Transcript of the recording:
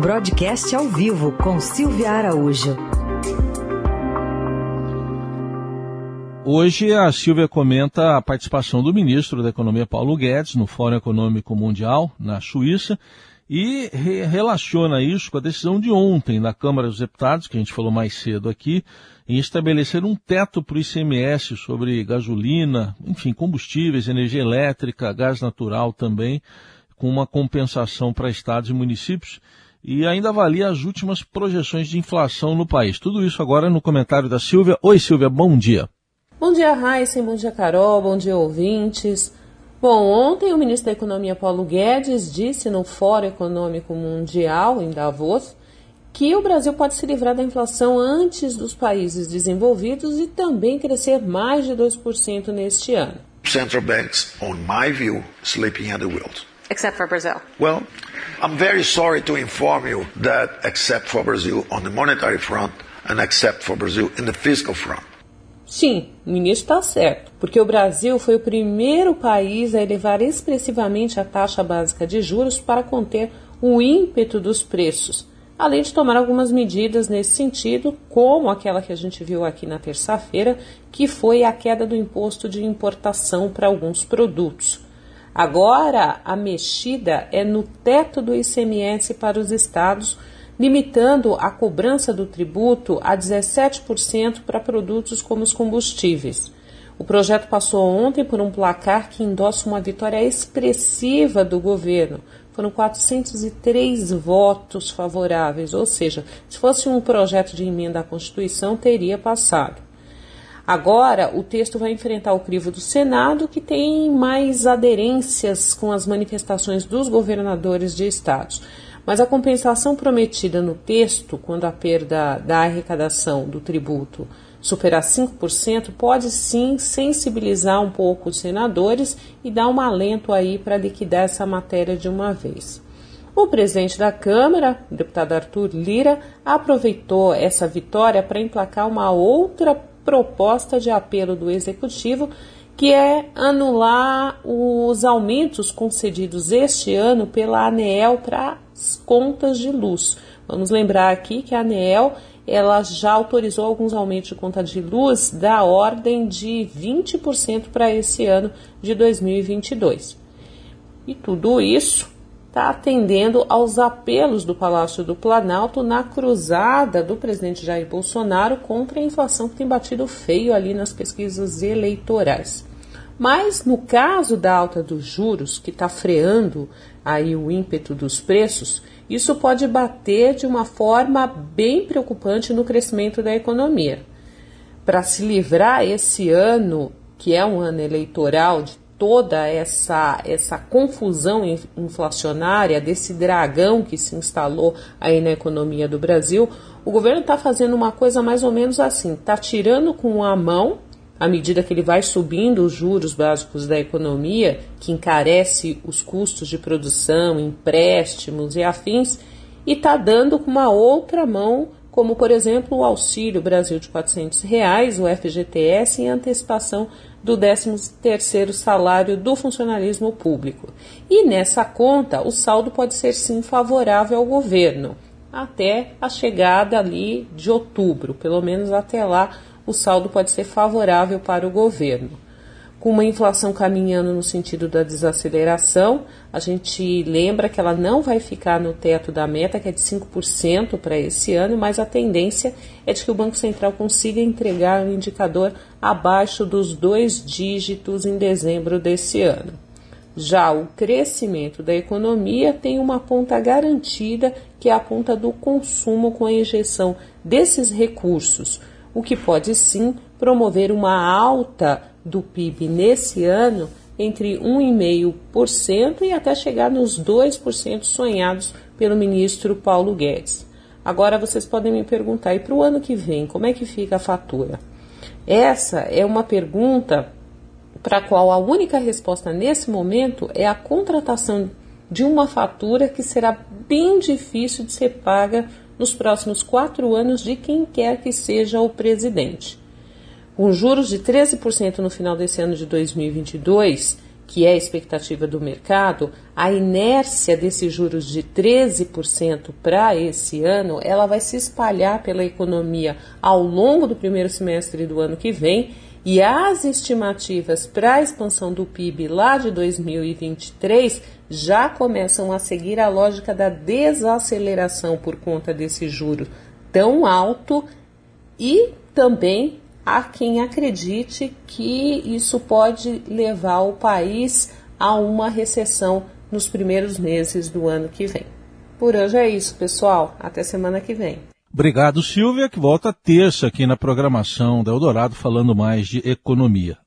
Broadcast ao vivo com Silvia Araújo. Hoje a Silvia comenta a participação do ministro da Economia Paulo Guedes no Fórum Econômico Mundial na Suíça e re relaciona isso com a decisão de ontem da Câmara dos Deputados, que a gente falou mais cedo aqui, em estabelecer um teto para o ICMS sobre gasolina, enfim, combustíveis, energia elétrica, gás natural também, com uma compensação para estados e municípios e ainda avalia as últimas projeções de inflação no país. Tudo isso agora no comentário da Silvia. Oi, Silvia, bom dia. Bom dia, Raíssa, bom dia, Carol, bom dia, ouvintes. Bom, ontem o ministro da Economia Paulo Guedes disse no Fórum Econômico Mundial, em Davos, que o Brasil pode se livrar da inflação antes dos países desenvolvidos e também crescer mais de 2% neste ano. Central banks, on my view, sleeping at the wheel. Except for Brazil. Well, I'm very sorry to inform you that except for Brazil on the monetary front and except for Brazil in the fiscal front. Sim, o ministro está certo, porque o Brasil foi o primeiro país a elevar expressivamente a taxa básica de juros para conter o ímpeto dos preços, além de tomar algumas medidas nesse sentido, como aquela que a gente viu aqui na terça-feira, que foi a queda do imposto de importação para alguns produtos. Agora, a mexida é no teto do ICMS para os estados, limitando a cobrança do tributo a 17% para produtos como os combustíveis. O projeto passou ontem por um placar que endossa uma vitória expressiva do governo. Foram 403 votos favoráveis, ou seja, se fosse um projeto de emenda à Constituição, teria passado. Agora, o texto vai enfrentar o crivo do Senado, que tem mais aderências com as manifestações dos governadores de estados. Mas a compensação prometida no texto, quando a perda da arrecadação do tributo superar 5%, pode sim sensibilizar um pouco os senadores e dar um alento aí para liquidar essa matéria de uma vez. O presidente da Câmara, o deputado Arthur Lira, aproveitou essa vitória para emplacar uma outra proposta de apelo do Executivo, que é anular os aumentos concedidos este ano pela ANEEL para as contas de luz. Vamos lembrar aqui que a ANEEL ela já autorizou alguns aumentos de conta de luz da ordem de 20% para esse ano de 2022. E tudo isso está atendendo aos apelos do Palácio do Planalto na cruzada do presidente Jair Bolsonaro contra a inflação que tem batido feio ali nas pesquisas eleitorais. Mas no caso da alta dos juros, que está freando aí o ímpeto dos preços, isso pode bater de uma forma bem preocupante no crescimento da economia. Para se livrar esse ano, que é um ano eleitoral de toda essa, essa confusão inflacionária, desse dragão que se instalou aí na economia do Brasil, o governo está fazendo uma coisa mais ou menos assim: está tirando com a mão, à medida que ele vai subindo os juros básicos da economia, que encarece os custos de produção, empréstimos e afins, e está dando com uma outra mão como por exemplo o Auxílio Brasil de 400 reais, o FGTS, em antecipação do 13º salário do funcionalismo público. E nessa conta, o saldo pode ser sim favorável ao governo, até a chegada ali de outubro, pelo menos até lá o saldo pode ser favorável para o governo com uma inflação caminhando no sentido da desaceleração, a gente lembra que ela não vai ficar no teto da meta, que é de 5% para esse ano, mas a tendência é de que o Banco Central consiga entregar um indicador abaixo dos dois dígitos em dezembro desse ano. Já o crescimento da economia tem uma ponta garantida, que é a ponta do consumo com a injeção desses recursos, o que pode sim promover uma alta do PIB nesse ano entre 1,5% e até chegar nos 2% sonhados pelo ministro Paulo Guedes. Agora vocês podem me perguntar, e para o ano que vem, como é que fica a fatura? Essa é uma pergunta para a qual a única resposta nesse momento é a contratação de uma fatura que será bem difícil de ser paga nos próximos quatro anos de quem quer que seja o presidente com juros de 13% no final desse ano de 2022 que é a expectativa do mercado, a inércia desses juros de 13% para esse ano, ela vai se espalhar pela economia ao longo do primeiro semestre do ano que vem e as estimativas para a expansão do PIB lá de 2023 já começam a seguir a lógica da desaceleração por conta desse juro tão alto e também há quem acredite que isso pode levar o país a uma recessão nos primeiros meses do ano que vem. Por hoje é isso, pessoal. Até semana que vem. Obrigado, Silvia, que volta terça aqui na programação da Eldorado falando mais de economia.